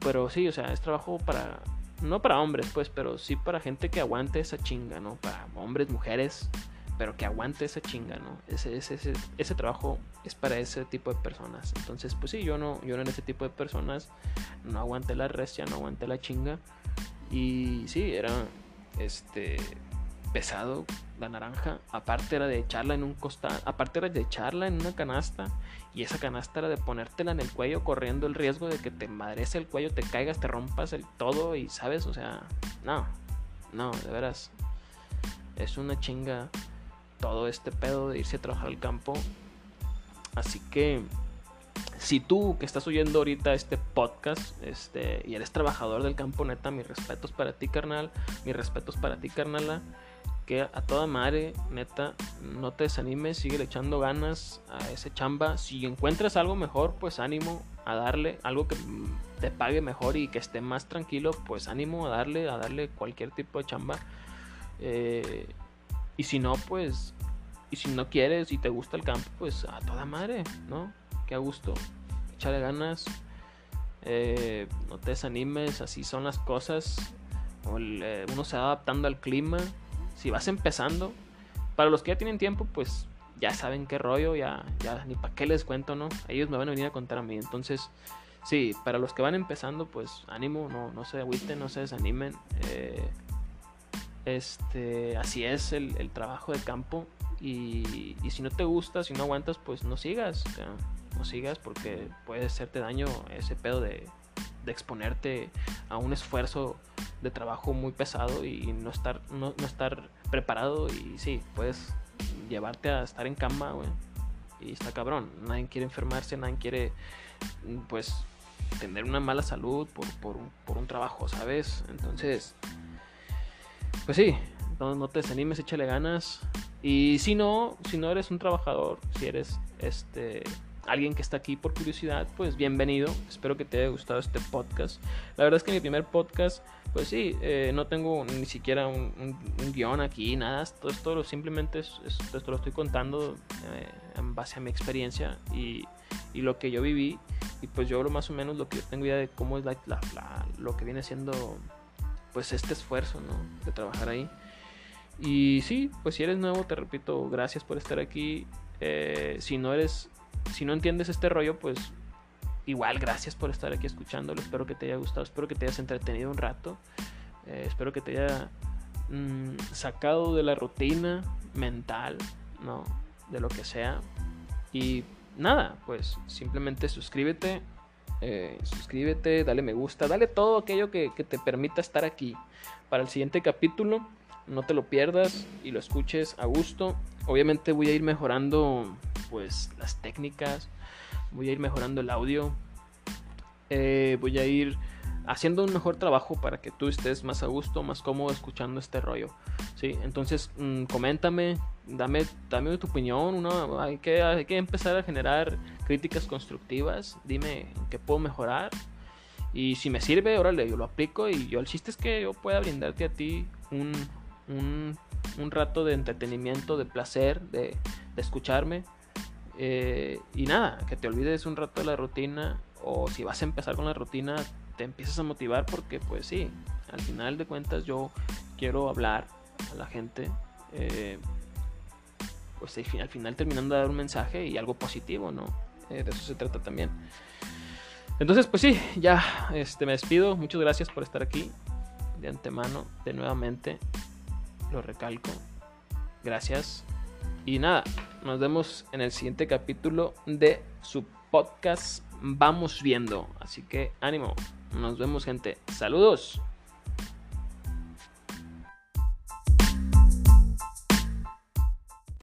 Pero sí, o sea, es trabajo para no para hombres, pues, pero sí para gente que aguante esa chinga, ¿no? Para hombres, mujeres, pero que aguante esa chinga, ¿no? Ese, ese, ese, trabajo es para ese tipo de personas. Entonces, pues sí, yo no, yo no ese tipo de personas, no aguanté la restia, no aguanté la chinga. Y sí, era este pesado la naranja. Aparte era de echarla en un costal. Aparte era de echarla en una canasta. Y esa canasta de ponértela en el cuello corriendo el riesgo de que te madrece el cuello, te caigas, te rompas el todo y sabes, o sea, no, no, de veras. Es una chinga todo este pedo de irse a trabajar al campo. Así que si tú que estás oyendo ahorita este podcast este, y eres trabajador del campo, neta, mis respetos para ti, carnal. Mis respetos para ti, carnala que a toda madre, neta, no te desanimes, sigue echando ganas a ese chamba. Si encuentras algo mejor, pues ánimo a darle, algo que te pague mejor y que esté más tranquilo, pues ánimo a darle, a darle cualquier tipo de chamba. Eh, y si no, pues, y si no quieres y te gusta el campo, pues a toda madre, ¿no? Que a gusto, échale ganas, eh, no te desanimes, así son las cosas. Eh, uno se va adaptando al clima si vas empezando, para los que ya tienen tiempo, pues ya saben qué rollo, ya, ya ni para qué les cuento, ¿no? Ellos me van a venir a contar a mí. Entonces, sí, para los que van empezando, pues ánimo, no, no se agüiten, no se desanimen. Eh, este, así es el, trabajo de campo. Y, y, si no te gusta, si no aguantas, pues no sigas. no sigas porque puede hacerte daño ese pedo de, de exponerte a un esfuerzo de trabajo muy pesado y no estar, no, estar preparado y sí, puedes llevarte a estar en cama, güey. Y está cabrón. Nadie quiere enfermarse, nadie quiere, pues, tener una mala salud por, por, por un trabajo, ¿sabes? Entonces, pues sí, no, no te desanimes, échale ganas. Y si no, si no eres un trabajador, si eres este alguien que está aquí por curiosidad, pues bienvenido. Espero que te haya gustado este podcast. La verdad es que mi primer podcast, pues sí, eh, no tengo ni siquiera un, guion aquí, nada. Esto, esto simplemente es, esto lo estoy contando eh, en base a mi experiencia y, lo que yo viví. Y pues yo más o menos lo que yo tengo idea de cómo es la, lo que viene siendo pues este esfuerzo, ¿no? De trabajar ahí. Y sí, pues si eres nuevo, te repito, gracias por estar aquí. Eh, si no eres si no entiendes este rollo, pues igual gracias por estar aquí escuchándolo. Espero que te haya gustado, espero que te hayas entretenido un rato. Eh, espero que te haya mm, sacado de la rutina mental, ¿no? De lo que sea. Y nada, pues simplemente suscríbete. Eh, suscríbete, dale me gusta, dale todo aquello que, que te permita estar aquí para el siguiente capítulo. No te lo pierdas y lo escuches a gusto. Obviamente voy a ir mejorando pues las técnicas, voy a ir mejorando el audio, eh, voy a ir haciendo un mejor trabajo para que tú estés más a gusto, más cómodo escuchando este rollo. ¿sí? Entonces, mm, coméntame, dame, dame tu opinión. hay, que, hay que empezar a generar críticas constructivas. Dime qué puedo mejorar. Y si me sirve, órale, yo lo aplico. Y yo el chiste es que yo pueda brindarte a ti un, un, un rato de entretenimiento, de placer, de escucharme. Eh, y nada, que te olvides un rato de la rutina o si vas a empezar con la rutina, te empiezas a motivar porque pues sí, al final de cuentas yo quiero hablar a la gente. Eh, pues al final terminando de dar un mensaje y algo positivo, ¿no? Eh, de eso se trata también. Entonces, pues sí, ya este, me despido. Muchas gracias por estar aquí de antemano, de nuevamente. lo recalco. Gracias. Y nada, nos vemos en el siguiente capítulo de su podcast Vamos viendo. Así que ánimo. Nos vemos gente. Saludos.